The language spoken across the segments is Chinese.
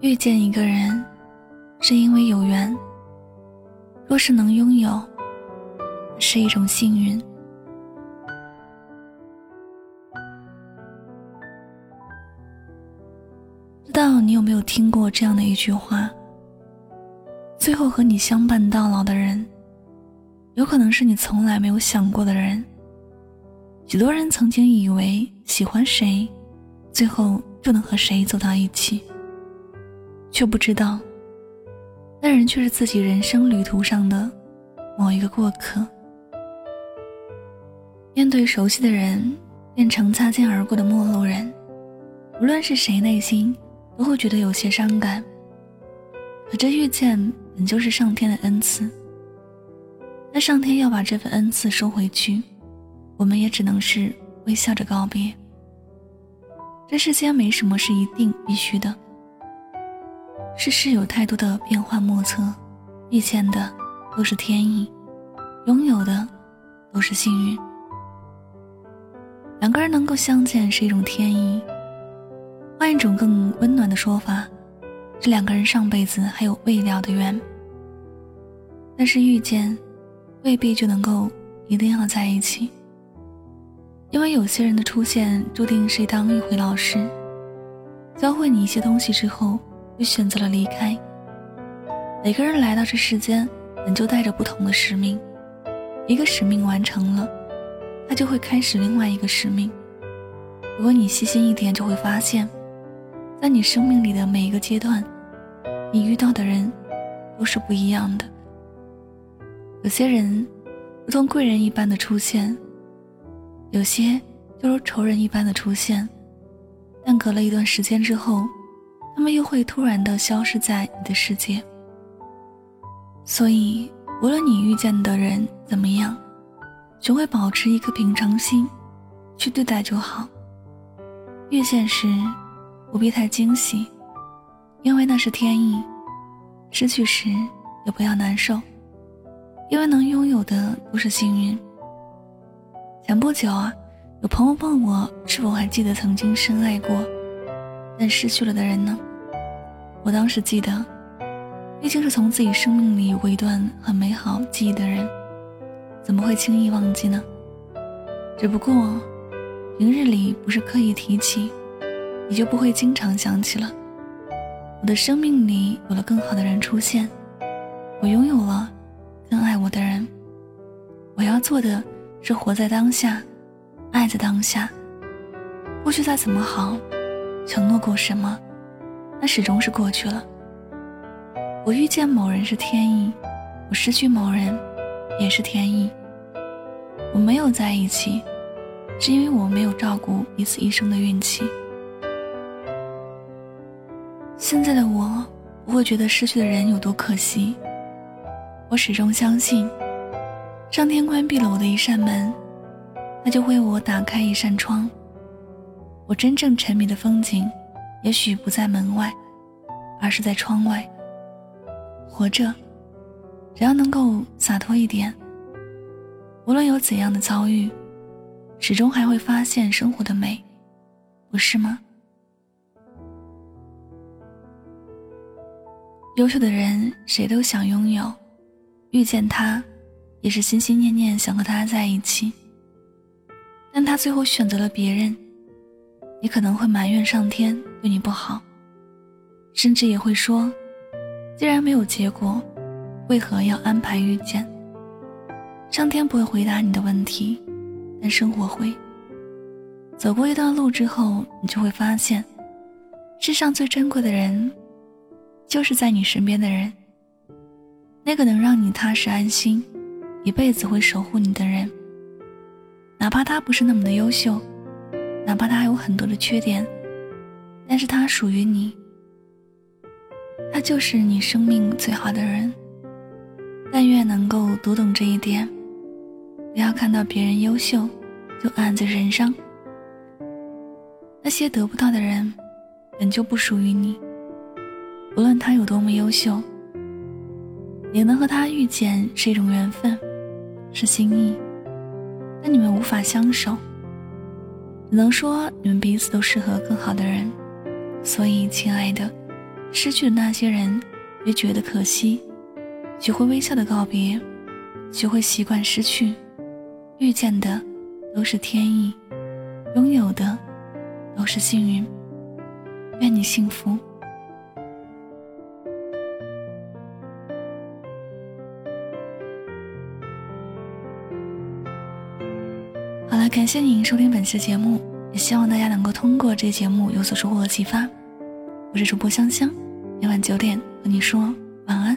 遇见一个人，是因为有缘；若是能拥有，是一种幸运。不知道你有没有听过这样的一句话：最后和你相伴到老的人，有可能是你从来没有想过的人。许多人曾经以为喜欢谁，最后就能和谁走到一起。却不知道，那人却是自己人生旅途上的某一个过客。面对熟悉的人变成擦肩而过的陌路人，无论是谁，内心都会觉得有些伤感。可这遇见本就是上天的恩赐，那上天要把这份恩赐收回去，我们也只能是微笑着告别。这世间没什么是一定必须的。世事有太多的变幻莫测，遇见的都是天意，拥有的都是幸运。两个人能够相见是一种天意，换一种更温暖的说法，是两个人上辈子还有未了的缘。但是遇见，未必就能够一定要在一起，因为有些人的出现注定是当一回老师，教会你一些东西之后。就选择了离开。每个人来到这世间，本就带着不同的使命。一个使命完成了，他就会开始另外一个使命。如果你细心一点，就会发现，在你生命里的每一个阶段，你遇到的人都是不一样的。有些人如同贵人一般的出现，有些就如仇人一般的出现。但隔了一段时间之后，他们又会突然的消失在你的世界，所以无论你遇见的人怎么样，学会保持一颗平常心去对待就好。遇见时不必太惊喜，因为那是天意；失去时也不要难受，因为能拥有的都是幸运。前不久啊，有朋友问我是否还记得曾经深爱过。但失去了的人呢？我当时记得，毕竟是从自己生命里有过一段很美好记忆的人，怎么会轻易忘记呢？只不过，平日里不是刻意提起，你就不会经常想起了。我的生命里有了更好的人出现，我拥有了更爱我的人。我要做的是活在当下，爱在当下。过去再怎么好。承诺过什么，那始终是过去了。我遇见某人是天意，我失去某人也是天意。我没有在一起，是因为我没有照顾彼此一生的运气。现在的我不会觉得失去的人有多可惜，我始终相信，上天关闭了我的一扇门，那就为我打开一扇窗。我真正沉迷的风景，也许不在门外，而是在窗外。活着，只要能够洒脱一点，无论有怎样的遭遇，始终还会发现生活的美，不是吗？优秀的人，谁都想拥有，遇见他，也是心心念念想和他在一起，但他最后选择了别人。你可能会埋怨上天对你不好，甚至也会说：“既然没有结果，为何要安排遇见？”上天不会回答你的问题，但生活会。走过一段路之后，你就会发现，世上最珍贵的人，就是在你身边的人。那个能让你踏实安心，一辈子会守护你的人，哪怕他不是那么的优秀。哪怕他有很多的缺点，但是他属于你，他就是你生命最好的人。但愿能够读懂这一点，不要看到别人优秀就暗自神伤。那些得不到的人，本就不属于你。无论他有多么优秀，也能和他遇见是一种缘分，是心意。但你们无法相守。只能说你们彼此都适合更好的人，所以亲爱的，失去的那些人，别觉得可惜。学会微笑的告别，学会习惯失去。遇见的都是天意，拥有的都是幸运。愿你幸福。感谢您收听本期节目，也希望大家能够通过这节目有所收获和启发。我是主播香香，每晚九点和你说晚安，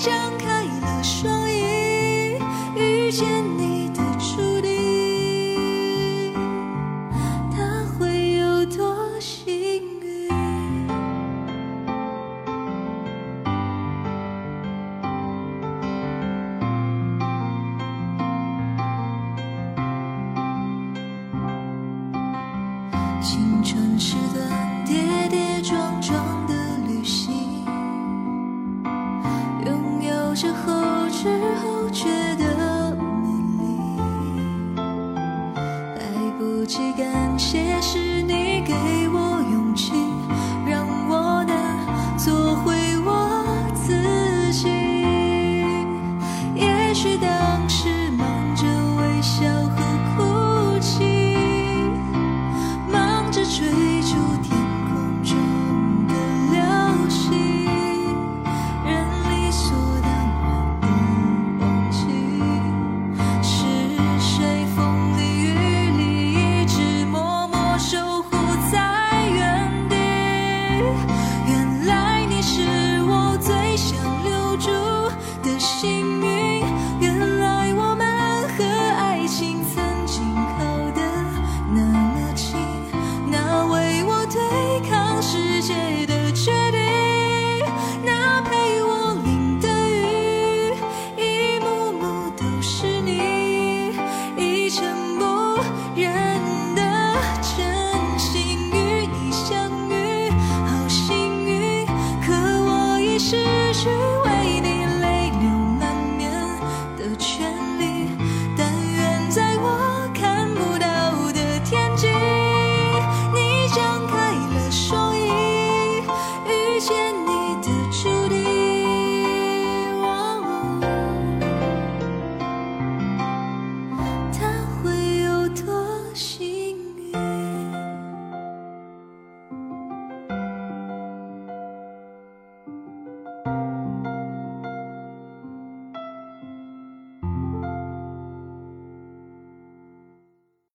张开了双翼遇见你的注定。他会有多幸运？青春时的